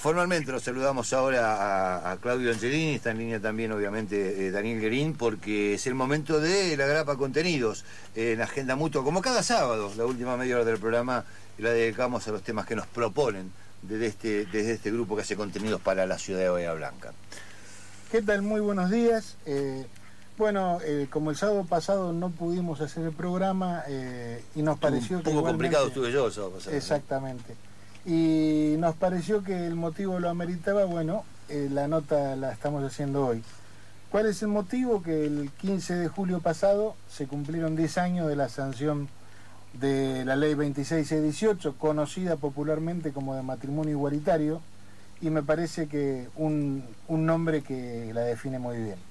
Formalmente los saludamos ahora a, Claudio Angelini, está en línea también obviamente eh, Daniel Guerín, porque es el momento de la grapa contenidos en Agenda Mutua, como cada sábado, la última media hora del programa la dedicamos a los temas que nos proponen desde este, desde este grupo que hace contenidos para la ciudad de Bahía Blanca. ¿Qué tal? Muy buenos días. Eh, bueno, eh, como el sábado pasado no pudimos hacer el programa y nos pareció un poco complicado estuve yo el sábado pasado. Exactamente y nos pareció que el motivo lo ameritaba, bueno, eh, la nota la estamos haciendo hoy. ¿Cuál es el motivo? Que el 15 de julio pasado se cumplieron 10 años de la sanción de la ley 2618, conocida popularmente como de matrimonio igualitario, y me parece que un, un nombre que la define muy bien.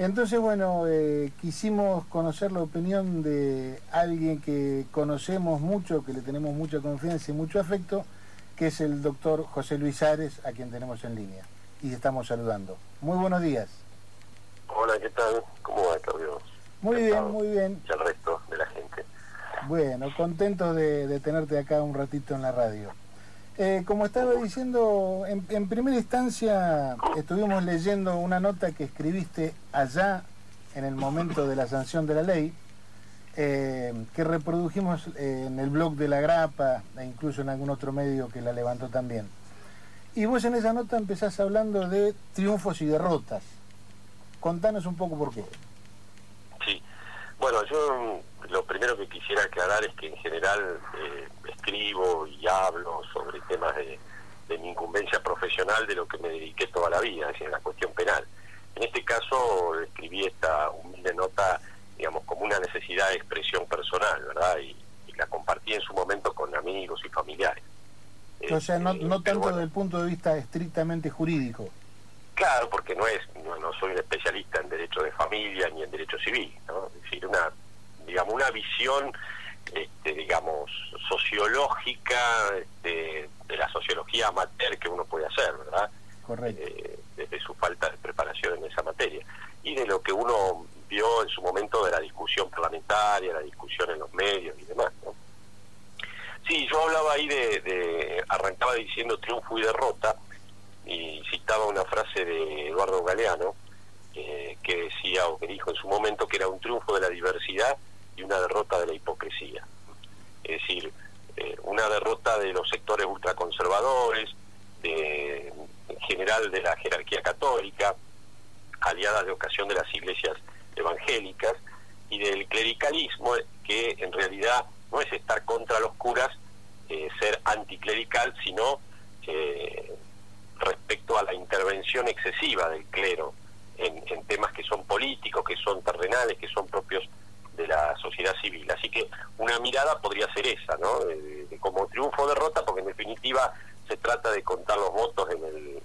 Entonces, bueno, eh, quisimos conocer la opinión de alguien que conocemos mucho, que le tenemos mucha confianza y mucho afecto, que es el doctor José Luis Ares, a quien tenemos en línea. Y estamos saludando. Muy buenos días. Hola, ¿qué tal? ¿Cómo va, Claudio? Muy bien, muy bien. Y el resto de la gente. Bueno, contento de tenerte acá un ratito en la radio. Eh, como estaba diciendo, en, primera instancia estuvimos leyendo una nota que escribiste allá en el momento de la sanción de la ley, eh, que reprodujimos eh, en el blog de La Grapa e incluso en algún otro medio que la levantó también. Y vos en esa nota empezás hablando de triunfos y derrotas. Contanos un poco por qué. Sí, bueno, yo lo primero que quisiera aclarar es que en general escribo y hablo sobre temas de, mi incumbencia profesional de lo que me dediqué toda la vida, es decir, la cuestión penal. En este caso escribí esta humilde nota, digamos, como una necesidad de expresión personal, ¿verdad? Y, la compartí en su momento con amigos y familiares. O sea, no, este, no tanto desde el punto de vista estrictamente jurídico. Claro, porque no es, no, soy un especialista en derecho de familia ni en derecho civil, ¿no? Es decir, una digamos, una visión, este, digamos, sociológica este, de la sociología amateur que uno puede hacer, ¿verdad? Correcto. Eh, desde su falta de preparación en esa materia. Y de lo que uno vio en su momento de la discusión parlamentaria, la discusión en los medios y demás, ¿no? Sí, yo hablaba ahí de, arrancaba diciendo triunfo y derrota, y citaba una frase de Eduardo Galeano, eh, que decía o que dijo en su momento que era un triunfo de la diversidad y una derrota de la hipocresía. Es decir, eh, una derrota de los sectores ultraconservadores, de, en general de la jerarquía católica, aliadas de ocasión de las iglesias evangélicas, y del clericalismo, que en realidad no es estar contra los curas, eh, ser anticlerical, sino eh, respecto a la intervención excesiva del clero en temas que son políticos, que son terrenales, que son propios de la sociedad civil. Así que una mirada podría ser esa, ¿no? como triunfo o derrota, porque en definitiva se trata de contar los votos en el,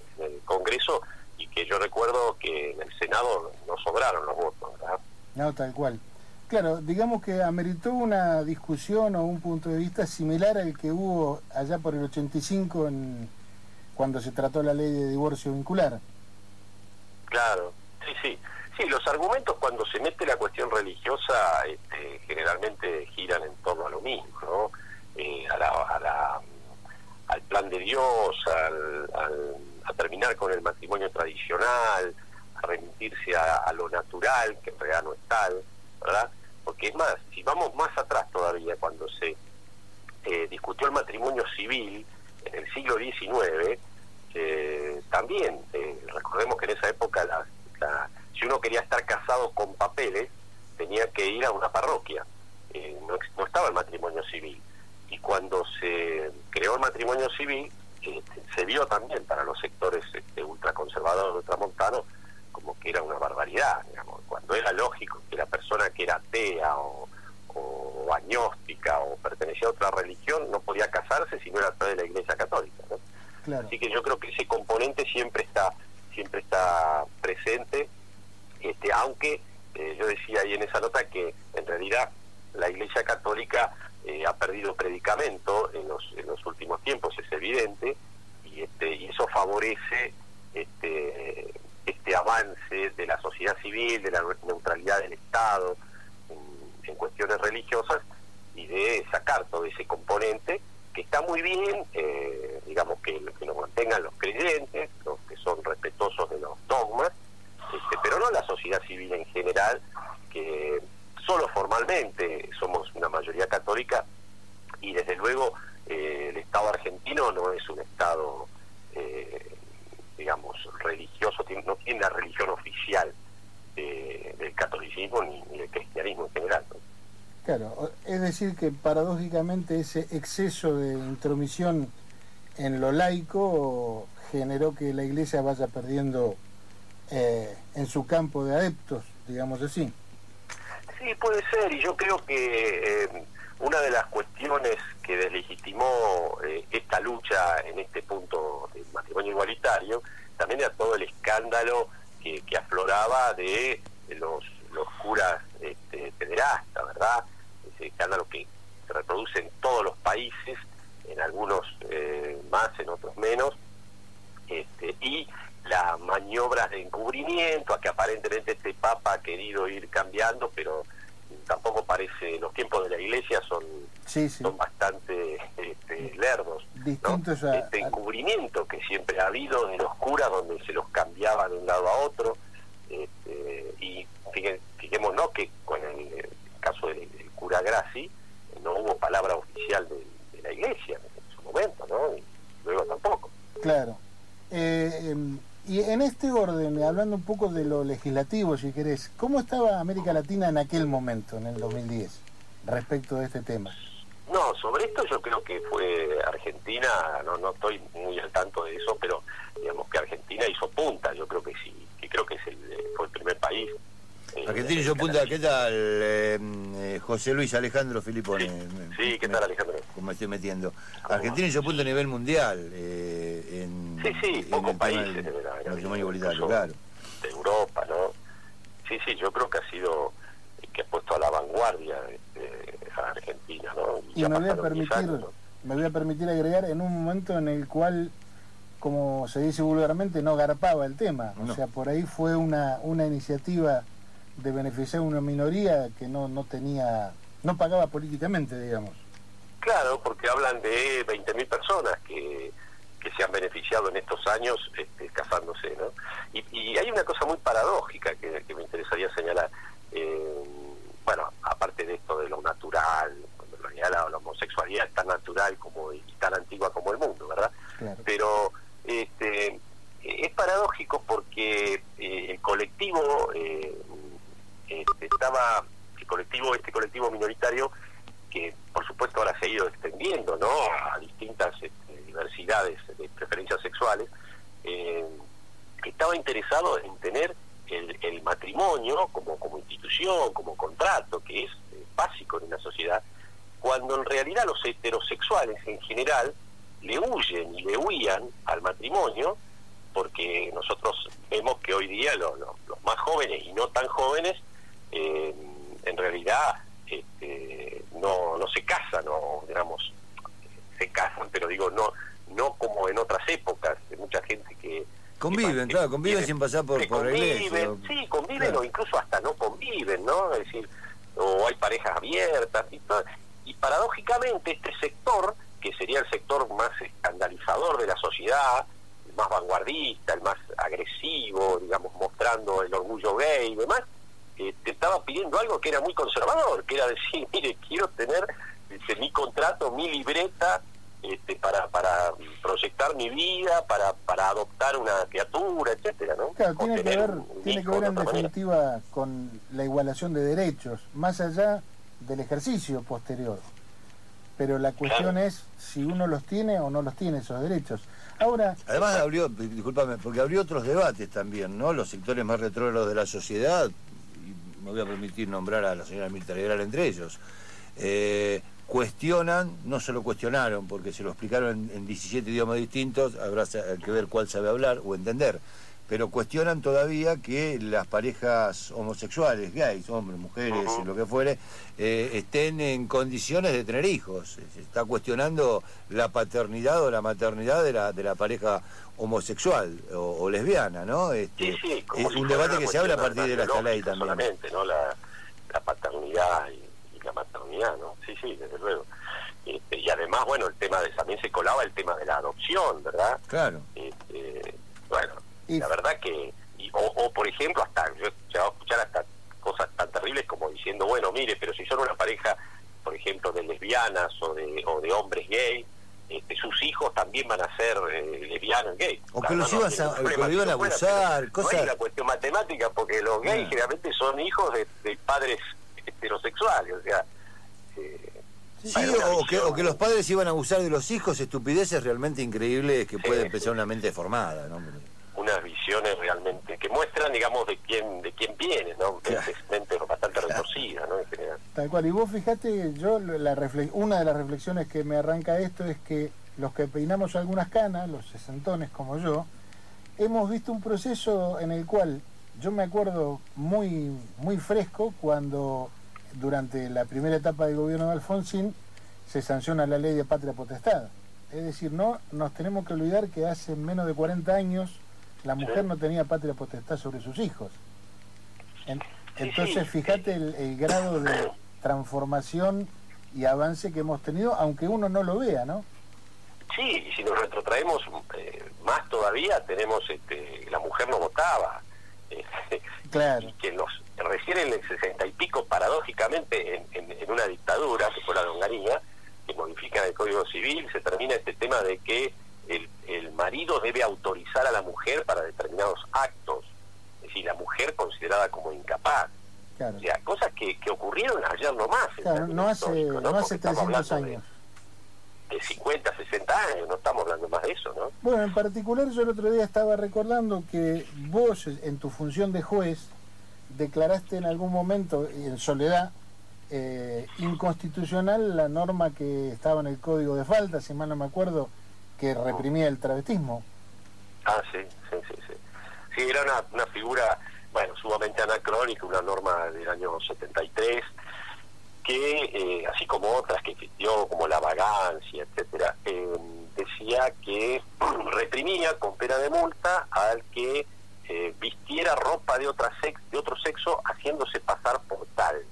Congreso y que yo recuerdo que en el Senado no sobraron los votos, ¿verdad? No, tal cual. Claro, digamos que ameritó una discusión o un punto de vista similar al que hubo allá por el 85 en, cuando se trató la ley de divorcio vincular. Claro, sí, sí. Sí, los argumentos cuando se mete la cuestión religiosa este, generalmente giran en torno a lo mismo, ¿no? Eh, a la, al plan de Dios, al, a terminar con el matrimonio tradicional, a remitirse a, lo natural, que en realidad no es tal, ¿verdad? Porque es más, si vamos más atrás todavía, cuando se eh, discutió el matrimonio civil en el siglo XIX, eh, también, recordemos que en esa época la si uno quería estar casado con papeles, tenía que ir a una parroquia. Eh, no, estaba el matrimonio civil. Y cuando se creó el matrimonio civil, este, se vio también para los sectores este, ultraconservadores, ultramontanos, como que era una barbaridad. Digamos. Cuando era lógico que la persona que era atea o, agnóstica o pertenecía a otra religión no podía casarse si no era a través de la Iglesia Católica. Así que yo creo que ese componente siempre está siempre está presente este, aunque eh, yo decía ahí en esa nota que en realidad la Iglesia Católica eh, ha perdido predicamento en los, últimos tiempos, es evidente, y, este, eso favorece este, este avance de la sociedad civil, de la neutralidad del Estado en, cuestiones religiosas y de sacar todo ese componente que está muy bien, eh, digamos, que, que lo mantengan los creyentes, los que son respetuosos de los dogmas, este, pero no la sociedad civil en general, que solo formalmente somos una mayoría católica y desde luego eh, el Estado argentino no es un Estado, eh, digamos, religioso, no tiene la religión oficial del catolicismo ni, del cristianismo en general. Claro, es que paradójicamente ese exceso de intromisión en lo laico generó que la iglesia vaya perdiendo eh, en su campo de adeptos, digamos así. Sí, puede ser, y yo creo que eh, una de las cuestiones que deslegitimó eh, esta lucha en este punto del matrimonio igualitario, también era todo el escándalo que, afloraba de, los, los curas este, pederastas, ¿verdad? Ese escándalo que se reproduce en todos los países, en algunos más, en otros menos, este, y las maniobras de encubrimiento, a que aparentemente este Papa ha querido ir cambiando, pero tampoco parece, los tiempos de la iglesia son, son bastante este, lerdos. este encubrimiento que siempre ha habido de los curas, donde se los cambiaba de un lado a otro, este, y fijémonos que con el, caso del, cura Graci, no hubo palabra oficial de, la iglesia en su momento, ¿no? Y luego tampoco. Claro. Eh, em, y en este orden, hablando un poco de lo legislativo, si querés, ¿cómo estaba América Latina en aquel momento, en el 2010, respecto de este tema? No, sobre esto yo creo que fue Argentina, no, no estoy muy al tanto de eso, pero digamos que Argentina hizo punta, yo creo que sí, que creo que es el, fue el primer país eh, Argentina hizo punta, ¿qué tal? Eh, eh, José Luis Alejandro Filipone. Sí, ¿qué tal Alejandro? Como me estoy metiendo. Argentina hizo punta a nivel mundial. en, sí, sí, pocos países. De, claro. De Europa, ¿no? Sí, sí, yo creo que ha sido que ha puesto a la vanguardia a Argentina, ¿no? Y, me voy a permitir, me voy a permitir agregar en un momento en el cual como se dice vulgarmente, no garpaba el tema. O sea, por ahí fue una, una iniciativa de beneficiar a una minoría que no, no tenía, no pagaba políticamente, digamos. Claro, porque hablan de 20.000 personas que, que se han beneficiado en estos años este, casándose, ¿no? Y, hay una cosa muy paradójica que, me interesaría señalar. Eh, bueno, aparte de esto de lo natural, en realidad la, homosexualidad es tan natural como y tan antigua como el mundo, ¿verdad? Pero este, es paradójico porque eh, el colectivo eh, este, estaba el colectivo, este colectivo minoritario, que por supuesto ahora se ha ido extendiendo ¿no? a distintas este, diversidades de preferencias sexuales, eh, estaba interesado en tener el, matrimonio como, como institución, como contrato, que es eh, básico en una sociedad, cuando en realidad los heterosexuales en general le huyen y le huían al matrimonio, porque nosotros vemos que hoy día los más jóvenes y no tan jóvenes eh, en realidad este, no, no se casan, no, digamos, se casan, pero digo, no no como en otras épocas, mucha gente que... Conviven, claro, conviven sin pasar por, por conviven, Sí, conviven o incluso hasta no conviven, ¿no? Es decir, o hay parejas abiertas y todo. Y paradójicamente este sector, que sería el sector más escandalizador de la sociedad, el más vanguardista, el más agresivo, digamos, mostrando el orgullo gay y demás, te estaba pidiendo algo que era muy conservador, que era decir, mire, quiero tener este, mi contrato, mi libreta este, para, para proyectar mi vida, para, para adoptar una criatura, etcétera, ¿no? Claro, tiene que ver, tiene que ver en definitiva con la igualación de derechos, más allá del ejercicio posterior. Pero la cuestión es si uno los tiene o no los tiene esos derechos. Ahora, Además abrió, discúlpame, porque abrió otros debates también, ¿no? Los sectores más retrógrados de la sociedad me voy a permitir nombrar a la señora Mirta Legrand entre ellos, eh, cuestionan, no se lo cuestionaron porque se lo explicaron en, 17 idiomas distintos, habrá que ver cuál sabe hablar o entender, pero cuestionan todavía que las parejas homosexuales, gays, hombres, mujeres, lo que fuere, eh, estén en condiciones de tener hijos. Se está cuestionando la paternidad o la maternidad de la, de la pareja homosexual o, lesbiana, ¿no? Este, es un debate que se abre a partir de la ley también. Solamente, ¿no? La, paternidad y, la maternidad, ¿no? Sí, sí, desde luego. Este, y además, bueno, el tema de también se colaba el tema de la adopción, ¿verdad? Claro. Bueno, la verdad que, o, por ejemplo, hasta, yo he a escuchar hasta cosas tan terribles como diciendo, bueno, mire, pero si son una pareja, por ejemplo, de lesbianas o de, o de hombres gay, este, sus hijos también van a ser eh, lesbianos gays. O que los, ibas a, iban a abusar, cosas... No es una cuestión matemática, porque los gays generalmente son hijos de, padres heterosexuales, o sea... Eh, sí, o, que, o que los padres iban a abusar de los hijos, estupideces realmente increíbles que puede empezar una mente formada, ¿no? Unas visiones realmente que muestran, digamos, de quién de quién viene, ¿no? mente bastante retorcida, ¿no? En general. Tal cual. Y vos fijate, yo la una de las reflexiones que me arranca esto es que los que peinamos algunas canas, los sesentones como yo, hemos visto un proceso en el cual yo me acuerdo muy muy fresco cuando durante la primera etapa del gobierno de Alfonsín se sanciona la ley de patria potestad. Es decir, no nos tenemos que olvidar que hace menos de 40 años la mujer no tenía patria potestad sobre sus hijos. entonces, fíjate el, grado de transformación y avance que hemos tenido, aunque uno no lo vea, ¿no? Sí, y si nos retrotraemos eh, más todavía, tenemos, este, la mujer no votaba. Claro. Y que los, recién en el sesenta y pico, paradójicamente, en, una dictadura, que fue la de Onganía, que modifica el Código Civil, se termina este tema de que el, el marido debe autorizar a la mujer para determinados actos, es decir, la mujer considerada como incapaz. O sea, cosas que, que ocurrieron ayer nomás. Claro, no hace, no, hace 300 años. De, 50, 60 años, no estamos hablando más de eso, ¿no? Bueno, en particular yo el otro día estaba recordando que vos, en tu función de juez, declaraste en algún momento, en soledad, eh, inconstitucional la norma que estaba en el Código de Falta, si mal no me acuerdo, que reprimía el travestismo. Ah, sí, sí, sí, sí. Sí, era una, una figura, bueno, sumamente anacrónica, una norma del año 73, que, eh, así como otras que existió, como la vagancia, etcétera, eh, decía que reprimía con pena de multa al que eh, vistiera ropa de, otra sex, de otro sexo haciéndose pasar por tal.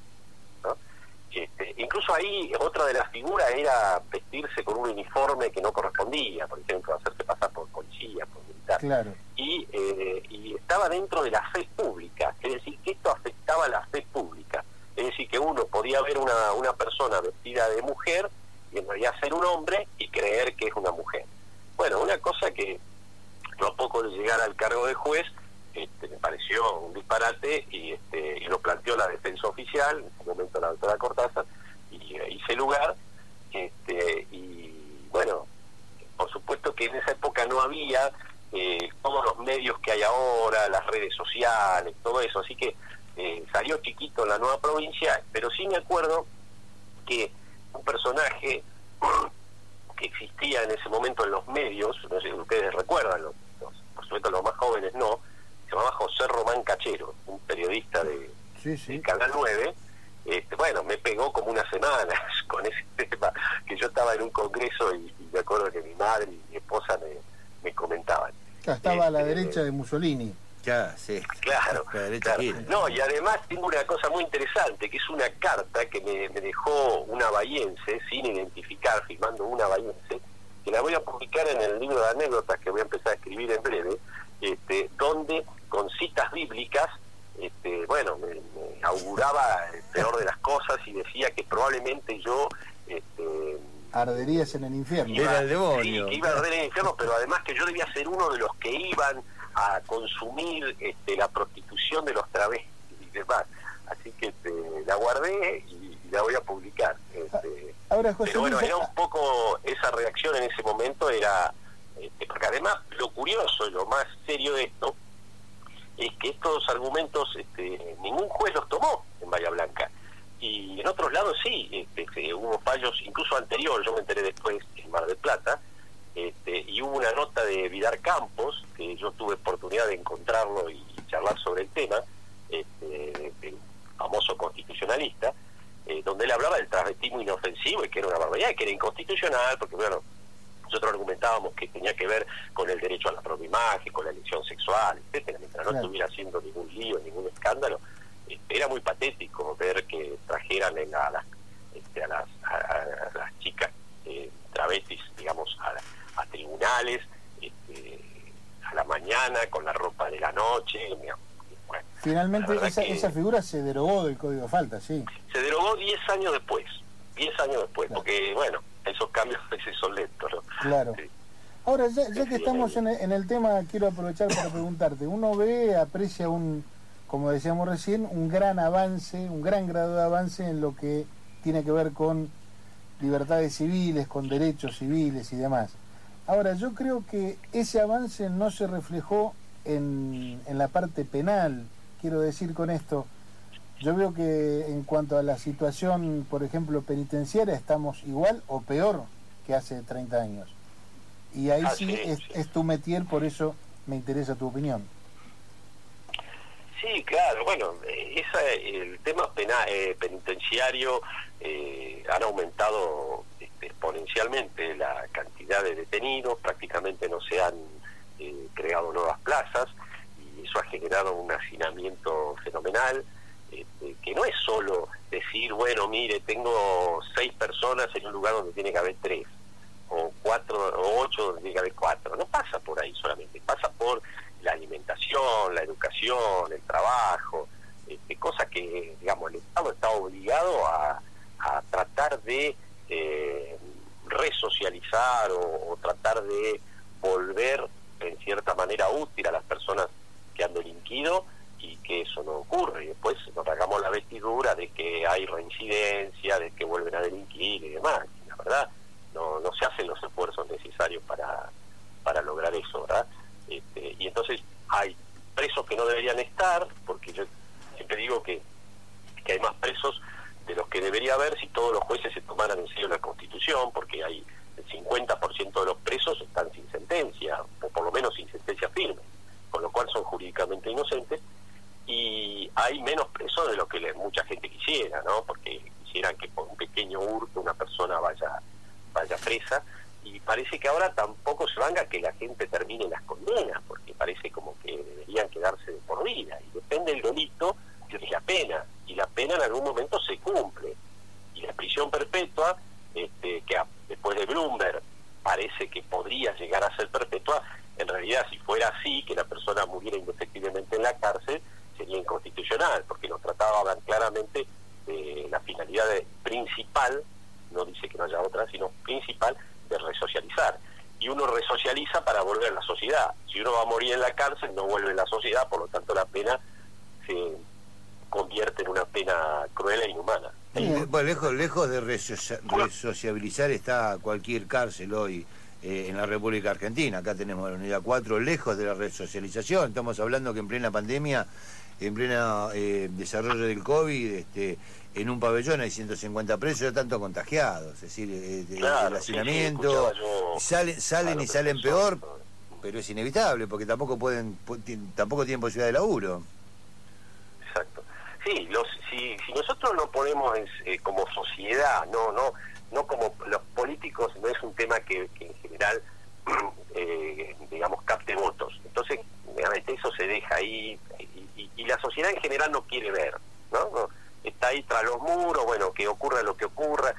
Este, incluso ahí otra de las figuras era vestirse con un uniforme que no correspondía, por ejemplo, hacerse pasar por policía, por militar. Y, eh, y estaba dentro de la fe pública, es decir, que esto afectaba a la fe pública. Es decir, que uno podía ver una, una persona vestida de mujer y en realidad ser un hombre y creer que es una mujer. Bueno, una cosa que no a poco de llegar al cargo de juez, este, me pareció un disparate y, este, y lo planteó la defensa oficial, en ese momento la doctora Cortázar, y eh, hice lugar. Este, y bueno, por supuesto que en esa época no había eh, todos los medios que hay ahora, las redes sociales, todo eso, así que eh, salió chiquito en la nueva provincia, pero sí me acuerdo que un personaje que existía en ese momento en los medios, no sé si ustedes recuerdan, los, por supuesto los más jóvenes no, llamaba José Román Cachero, un periodista de, Canal 9. Este, bueno, me pegó como unas semanas con ese tema, que yo estaba en un congreso y, me acuerdo que mi madre y mi esposa me, me comentaban. estaba a la este, derecha de Mussolini. Ya, sí. Claro, No, y además tengo una cosa muy interesante, que es una carta que me, me dejó una bahiense, sin identificar, firmando una bahiense, que la voy a publicar en el libro de anécdotas que voy a empezar a escribir en breve, este, donde con citas bíblicas, auguraba el peor de las cosas y decía que probablemente yo... Este, Arderías en el infierno. Iba, el demonio. iba a arder en el infierno, pero además que yo debía ser uno de los que iban a consumir este, la prostitución de los travestis y demás. Así que este, la guardé y, la voy a publicar. Este, Ahora, pero bueno, era un poco esa reacción en ese momento, era este, porque además lo curioso y lo más serio de esto es que estos argumentos este, ningún juez los tomó en Bahía Blanca. Y en otros lados sí, este, hubo fallos, incluso anterior, yo me enteré después en Mar del Plata, este, y hubo una nota de Vidar Campos, que yo tuve oportunidad de encontrarlo y charlar sobre el tema, este, el famoso constitucionalista, eh, donde él hablaba del travestismo inofensivo y que era una barbaridad, que era inconstitucional, porque bueno, nosotros argumentábamos que tenía que ver con el derecho a la propia imagen, con la elección sexual, etcétera, mientras no estuviera haciendo ningún lío, ningún escándalo, este, era muy patético ver que trajeran a, las, este, a, las, a, las chicas travestis, digamos, a, tribunales, este, a la mañana, con la ropa de la noche. Finalmente esa, esa figura se derogó del Código de Falta, sí. Se derogó 10 años después, 10 años después, porque, bueno, esos cambios a veces son lentos, Claro. Ahora, ya, ya que estamos en el, en el tema, quiero aprovechar para preguntarte, uno ve, aprecia un, como decíamos recién, un gran avance, un gran grado de avance en lo que tiene que ver con libertades civiles, con derechos civiles y demás. Ahora, yo creo que ese avance no se reflejó en, en la parte penal. Quiero decir con esto, yo veo que en cuanto a la situación, por ejemplo, penitenciaria, estamos igual o peor que hace 30 años. Y ahí sí, es, tu metier, por eso me interesa tu opinión. Sí, claro, bueno, eh, esa, el tema penal, eh, penitenciario eh, han aumentado este, exponencialmente la cantidad de detenidos, prácticamente no se han eh, creado nuevas plazas y eso ha generado un hacinamiento fenomenal, este, que no es solo decir, bueno, mire, tengo seis personas en un lugar donde tiene que haber tres, o cuatro o ocho donde tiene que haber cuatro, no pasa por ahí solamente, pasa por la alimentación, la educación, el trabajo, este, cosas que, digamos, el Estado está obligado a, tratar de eh, resocializar o, tratar de volver en cierta manera útil a las personas que han delinquido y que eso no ocurre. Y después vestidura de que hay reincidencia, de que vuelven a delinquir y demás. la verdad, no, no se hacen los esfuerzos necesarios para, para lograr eso, ¿verdad? Este, y entonces hay presos que no deberían estar, porque yo siempre digo que, que hay más presos de los que debería haber si todos los jueces se tomaran en serio la Constitución, porque hay el 50% de los presos están sin sentencia, o por lo menos sin sentencia firme, con lo cual son jurídicamente inocentes, y hay menos presos de lo que mucha gente quisiera, ¿no? Porque quisieran que por un pequeño hurto una persona vaya, vaya presa, y parece que ahora tampoco se vanga que la gente termine las condenas, porque parece como que deberían quedarse de por vida, y depende del delito, y la pena, y la pena en algún momento se cumple, y la prisión perpetua, este, que después de Bloomberg parece que podría llegar a ser perpetua, en realidad si fuera así, que la persona muriera indefectiblemente en la cárcel, sería inconstitucional, porque los tratados hablan claramente de la finalidad principal, no dice que no haya otra, sino principal, de resocializar. Y uno resocializa para volver a la sociedad. Si uno va a morir en la cárcel, no vuelve a la sociedad, por lo tanto la pena se convierte en una pena cruel e inhumana. Bueno, lejos, lejos de resociabilizar está cualquier cárcel hoy eh, en la República Argentina. Acá tenemos la unidad 4, lejos de la resocialización. Estamos hablando que en plena pandemia, en pleno eh, desarrollo del COVID, este, en un pabellón hay 150 presos, ya tanto contagiados, es decir, eh, el hacinamiento, salen, salen y salen peor, pero es inevitable porque tampoco pueden, tampoco tienen posibilidad de laburo. Sí, los, si, nosotros no ponemos eh, como sociedad, no, no, no como los políticos, no es un tema que, en general, eh, digamos, capte votos. Entonces, eso se deja ahí y, y, la sociedad en general no quiere ver, ¿no? no está ahí tras los muros, bueno, que ocurra lo que ocurra,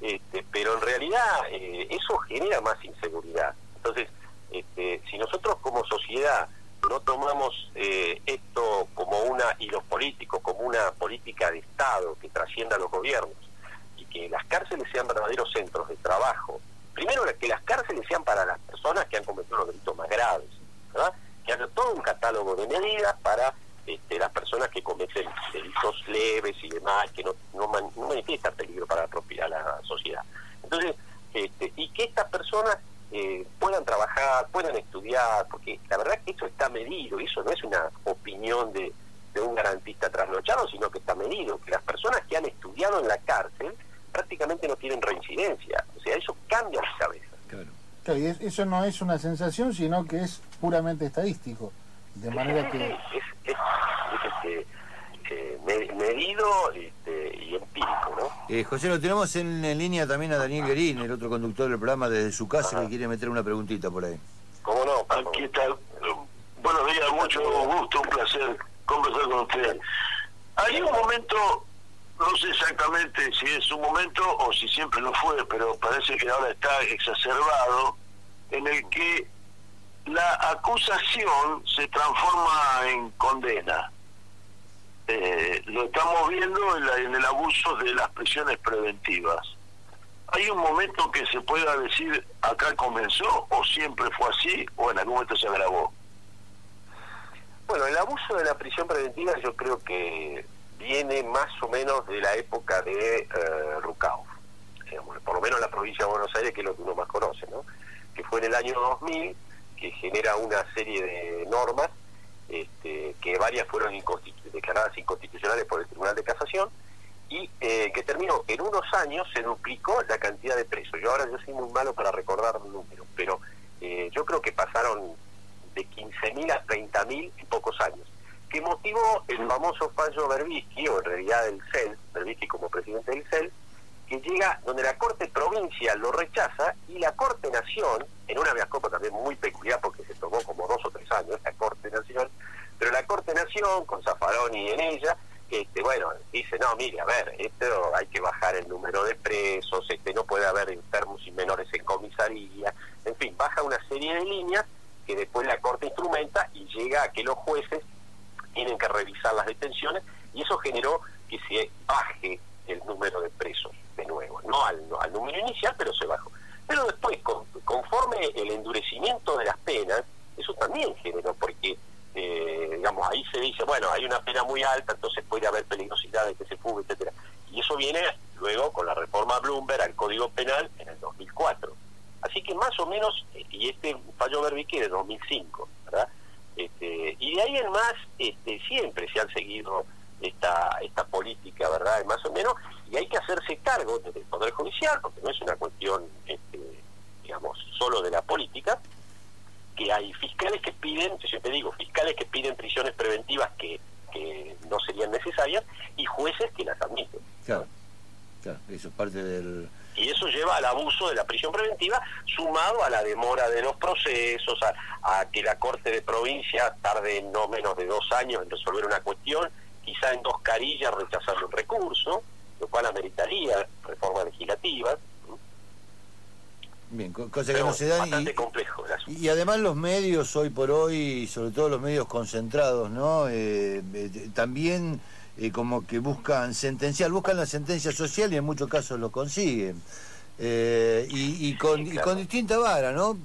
este, pero en realidad eh, eso genera más inseguridad. Entonces, este, si nosotros como sociedad no tomamos eh, esto como una, y los políticos, como una política de Estado que trascienda a los gobiernos, y que las cárceles sean verdaderos centros de trabajo, primero que las cárceles sean para las personas que han cometido los delitos más graves, ¿verdad? que haya todo un catálogo de medidas para este, las personas que cometen delitos leves y demás, que no, no, manifiestan peligro para la, propia, la sociedad. Entonces, este, y que estas personas puedan trabajar, puedan estudiar, porque la verdad que eso está medido, y eso no es una opinión de, de un garantista trasnochado, sino que está medido, que las personas que han estudiado en la cárcel prácticamente no tienen reincidencia, o sea, eso cambia la cabeza. Claro. y eso no es una sensación, sino que es puramente estadístico. De manera que... Es, medido este, y empírico, ¿no? Eh, José, lo tenemos en, línea también a Daniel Guerín, el otro conductor del programa, desde su casa, que quiere meter una preguntita por ahí. ¿Cómo no? Aquí está. Buenos días, mucho gusto, un placer conversar con usted. Hay un momento no sé exactamente si es un momento o si siempre lo fue, pero parece que ahora está exacerbado, en el que la acusación se transforma en condena. Eh, lo estamos viendo en, la- en el abuso de las prisiones preventivas. ¿Hay un momento que se pueda decir acá comenzó o siempre fue así o en algún momento se agravó? Bueno, el abuso de la prisión preventiva yo creo que viene más o menos de la época de eh, digamos, por lo menos en la provincia de Buenos Aires, que es lo que uno más conoce, ¿no? que fue en el año 2000, que genera una serie de normas, este, que varias fueron inconstitu- declaradas inconstitucionales por el Tribunal de Casación, y eh, que terminó en unos años, se duplicó la cantidad de presos. Yo ahora yo soy muy malo para recordar números, pero eh, yo creo que pasaron de 15.000 a 30.000 en pocos años, que motivó el famoso fallo Berbisky, o en realidad el CEL, Berbisky como presidente del CEL, que llega donde la Corte Provincia lo rechaza y la Corte Nación, en una viascopa también muy peculiar porque se tomó como dos o tres años la Corte Nación, pero la Corte Nación, con Zaffaroni en ella, este, bueno, dice, no, mire, a ver, esto hay que bajar el número de presos, este, no puede haber enfermos y menores en comisaría, en fin, baja una serie de líneas que después la Corte instrumenta y llega a que los jueces tienen que revisar las detenciones y eso generó que se baje el número de presos nuevo, no al, al número inicial, pero se bajó. Pero después, con- conforme el endurecimiento de las penas, eso también generó, porque, eh, digamos, ahí se dice, bueno, hay una pena muy alta, entonces puede haber peligrosidad de que se fugue, etcétera Y eso viene luego con la reforma Bloomberg al Código Penal en el 2004. Así que más o menos, eh, y este fallo Berbique de 2005, ¿verdad? Este, y de ahí en más, este, siempre se han seguido esta, esta política, ¿verdad? Más o menos, y hay que hacerse cargo desde el Poder Judicial, porque no es una cuestión, este, digamos, solo de la política, que hay fiscales que piden, yo siempre digo, fiscales que piden prisiones preventivas que, que no serían necesarias y jueces que las admiten. Claro, claro, eso es parte del... Y eso lleva al abuso de la prisión preventiva, sumado a la demora de los procesos, a, a que la Corte de Provincia tarde no menos de dos años en resolver una cuestión, quizá en dos carillas rechazando un recurso, lo cual ameritaría reformas legislativas. Bien, co- cosa que no se dan bastante y, complejo y además los medios hoy por hoy, sobre todo los medios concentrados, ¿no? Eh, eh, también eh, como que buscan sentenciar, buscan la sentencia social y en muchos casos lo consiguen. Eh, y, y con, Sí, y con distinta vara, ¿no?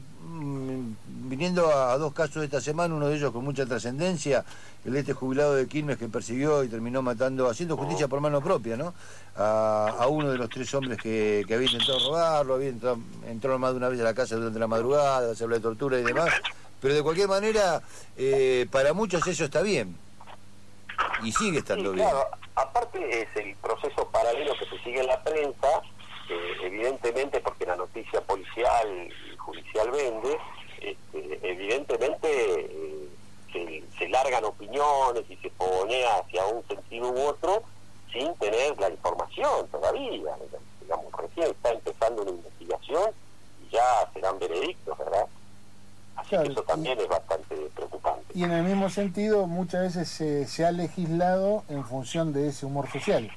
Viniendo a, a dos casos de esta semana, uno de ellos con mucha trascendencia, el de este jubilado de Quilmes que persiguió y terminó matando, haciendo justicia por mano propia, ¿no? A, a uno de los tres hombres que, que había intentado robarlo, había entrado, entró más de una vez a la casa durante la madrugada, se habló de tortura y demás. Pero de cualquier manera, eh, para muchos eso está bien. Y sigue estando Sí, bien. claro, aparte es el proceso paralelo que se sigue en la prensa, eh, evidentemente porque la noticia policial y judicial vende, este, evidentemente eh, se, se largan opiniones y se pone hacia un sentido u otro sin tener la información todavía. Digamos, recién está empezando una investigación y ya serán veredictos, ¿verdad? Así Claro, que eso y- también es bastante preocupante. Y en el mismo sentido, muchas veces se, se ha legislado en función de ese humor social.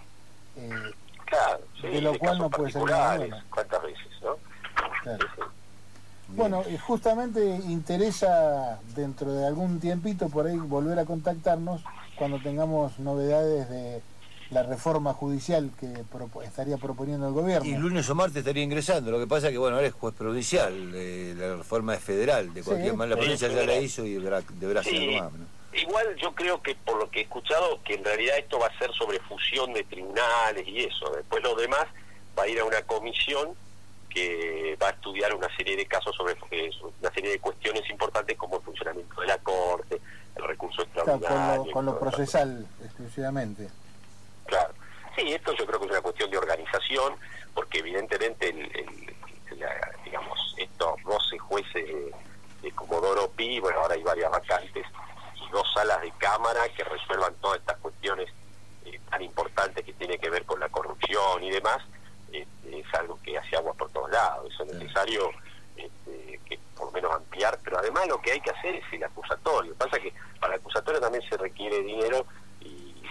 Eh, Claro, sí, de lo cual no puede salir nada bueno. ¿Cuántas veces, no? claro. Sí, sí. Bueno, y justamente interesa dentro de algún tiempito por ahí volver a contactarnos cuando tengamos novedades de la reforma judicial que estaría proponiendo el gobierno. Y lunes o martes estaría ingresando. Lo que pasa es que, bueno, ahora es juez provincial. eh, la reforma es federal. De Sí, cualquier manera, la sí, provincia ya la hizo y deberá, deberá Sí. hacerlo más. ¿no? Igual yo creo que por lo que he escuchado, que en realidad esto va a ser sobre fusión de tribunales y eso. Después lo demás va a ir a una comisión que va a estudiar una serie de casos sobre eh, una serie de cuestiones importantes como el funcionamiento de la Corte, el recurso Claro, extraordinario. con, lo, con lo procesal exclusivamente. Claro. Sí, esto yo creo que es una cuestión de organización, porque evidentemente, el, el- la- digamos, estos 12 jueces de, de Comodoro Pi, bueno, ahora hay varias vacantes, y dos salas de cámara que resuelvan todas estas cuestiones eh, tan importantes que tienen que ver con la corrupción y demás, este, es algo que hace agua por todos lados. Eso es necesario este, que por lo menos ampliar, pero además lo que hay que hacer es el acusatorio. Pasa que para el acusatorio también se requiere dinero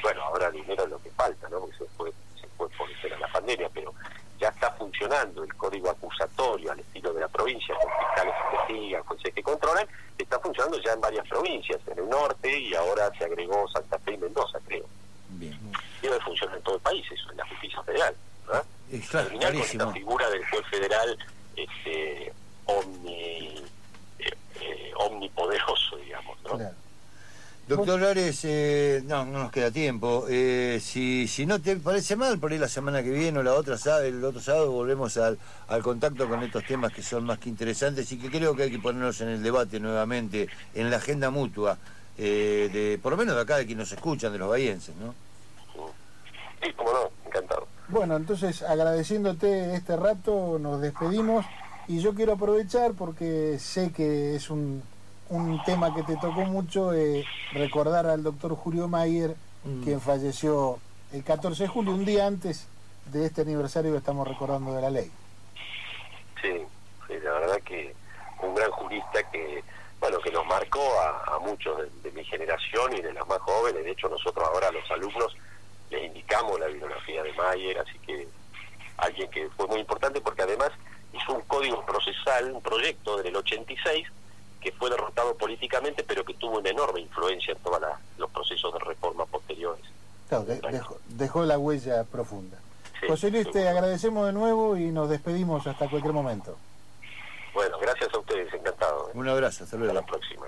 bueno, ahora dinero es lo que falta, ¿no? Porque se, fue- se antes era la pandemia, pero ya está funcionando el código acusatorio al estilo de la provincia, con fiscales que investigan, jueces que controlan, está funcionando ya en varias provincias, en el norte y ahora se agregó Santa Fe y Mendoza, creo. Bien. Debe funcionar en todo el país eso, en la justicia federal. ¿verdad? Es claro, Terminar con esta figura del juez federal este, omni, eh, eh, omnipoderoso, digamos. ¿no? Claro. Doctor Lares, eh, no, no nos queda tiempo. Eh, si, si no te parece mal, por ahí la semana que viene o la otra el otro sábado volvemos al, al contacto con estos temas que son más que interesantes y que creo que hay que ponerlos en el debate nuevamente, en la agenda mutua, eh, de por lo menos de acá, de quienes nos escuchan, de los bahienses, ¿no? Sí, como no, encantado. Bueno, entonces agradeciéndote este rato, nos despedimos y yo quiero aprovechar porque sé que es un, un tema que te tocó mucho, eh, recordar al doctor Julio Mayer, Mm. quien falleció el 14 de julio, un día antes de este aniversario que estamos recordando de la ley. Sí, sí, la verdad que un gran jurista que, bueno, que nos marcó a, a muchos de, de mi generación y de las más jóvenes. De hecho, nosotros ahora a los alumnos les indicamos la bibliografía de Mayer, así que alguien que fue muy importante porque además hizo un código procesal, un proyecto del 86 que fue derrotado políticamente, pero que tuvo una enorme influencia en todos los procesos de reforma posteriores. Claro, de- dejó, dejó la huella profunda. Sí, José Luis, te agradecemos de nuevo y nos despedimos hasta cualquier momento. Bueno, gracias a ustedes, encantado. Un abrazo, hasta Hasta luego. la próxima.